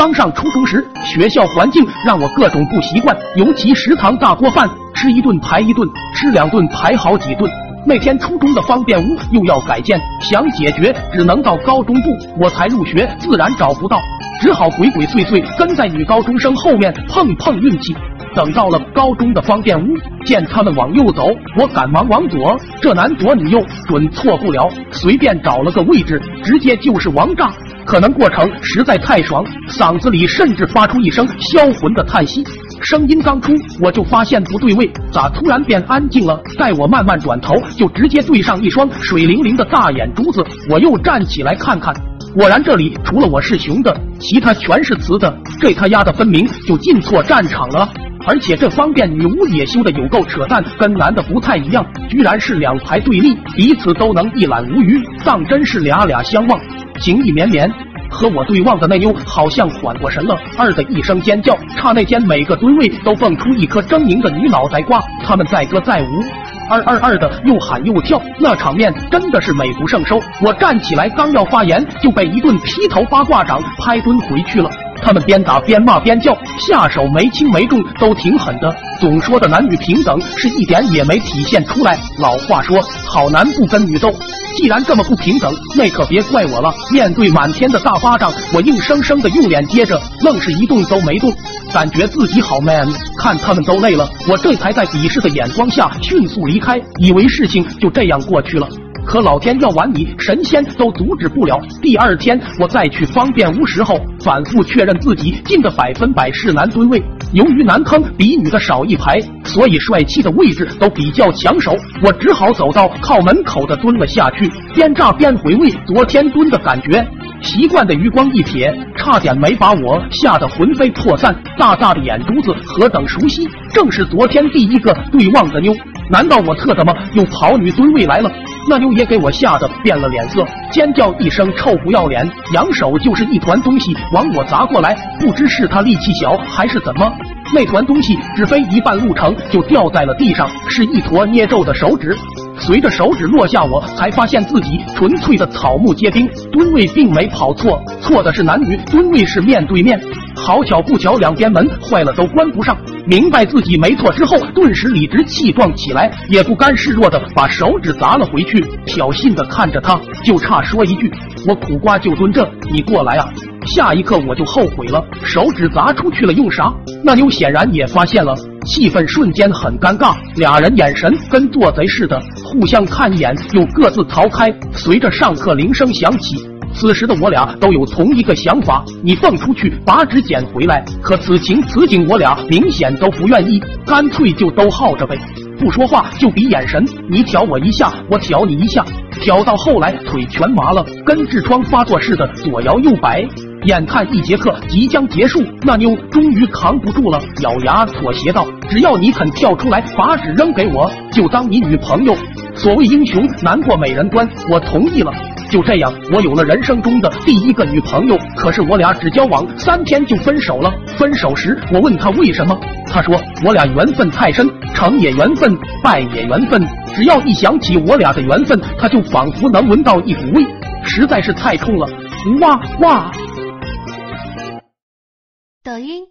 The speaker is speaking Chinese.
刚上初中时，学校环境让我各种不习惯，尤其食堂大锅饭，吃一顿排一顿，吃两顿排好几顿。那天初中的方便屋又要改建，想解决只能到高中部，我才入学，自然找不到，只好鬼鬼祟祟跟在女高中生后面碰碰运气。等到了高中的方便屋，见他们往右走，我赶忙往左，这男左女右准错不了，随便找了个位置，直接就是王炸。可能过程实在太爽，嗓子里甚至发出一声销魂的叹息。声音刚出，我就发现不对味，咋突然变安静了？待我慢慢转头，就直接对上一双水灵灵的大眼珠子。我又站起来看看，果然这里除了我是雄的，其他全是雌的。这他丫的分明就进错战场了。而且这方便女巫也修的有够扯淡，跟男的不太一样，居然是两排对立，彼此都能一览无余，当真是俩俩相望，情意绵绵。和我对望的那妞好像缓过神了，二的一声尖叫，刹那间每个蹲位都蹦出一颗狰狞的女脑袋瓜，他们载歌载舞，二二二的又喊又跳，那场面真的是美不胜收。我站起来刚要发言，就被一顿劈头八卦掌拍蹲回去了。他们边打边骂边叫，下手没轻没重，都挺狠的。总说的男女平等，是一点也没体现出来。老话说，好男不跟女斗。既然这么不平等，那可别怪我了。面对满天的大巴掌，我硬生生的用脸接着，愣是一动都没动，感觉自己好 man。看他们都累了，我这才在鄙视的眼光下迅速离开，以为事情就这样过去了。可老天要玩你，神仙都阻止不了。第二天我再去方便屋时候，反复确认自己进的百分百是男蹲位。由于男坑比女的少一排，所以帅气的位置都比较抢手。我只好走到靠门口的蹲了下去，边炸边回味昨天蹲的感觉。习惯的余光一瞥，差点没把我吓得魂飞魄散。大大的眼珠子何等熟悉，正是昨天第一个对望的妞。难道我特他妈又跑女蹲位来了？那妞也给我吓得变了脸色，尖叫一声，臭不要脸，扬手就是一团东西往我砸过来。不知是他力气小还是怎么，那团东西只飞一半路程就掉在了地上，是一坨捏皱的手指。随着手指落下，我才发现自己纯粹的草木皆兵，蹲位并没跑错，错的是男女蹲位是面对面。好巧不巧，两边门坏了都关不上。明白自己没错之后，顿时理直气壮起来，也不甘示弱的把手指砸了回去，挑衅的看着他，就差说一句：“我苦瓜就蹲这，你过来啊！”下一刻我就后悔了，手指砸出去了用啥？那妞显然也发现了，气氛瞬间很尴尬，俩人眼神跟做贼似的，互相看一眼，又各自逃开。随着上课铃声响起，此时的我俩都有同一个想法：你蹦出去把纸捡回来。可此情此景，我俩明显都不愿意，干脆就都耗着呗，不说话就比眼神，你挑我一下，我挑你一下，挑到后来腿全麻了，跟痔疮发作似的左摇右摆。眼看一节课即将结束，那妞终于扛不住了，咬牙妥协道：“只要你肯跳出来把纸扔给我，就当你女朋友。所谓英雄难过美人关，我同意了。就这样，我有了人生中的第一个女朋友。可是我俩只交往三天就分手了。分手时，我问他为什么，他说我俩缘分太深，成也缘分，败也缘分。只要一想起我俩的缘分，他就仿佛能闻到一股味，实在是太冲了。哇哇！”抖音。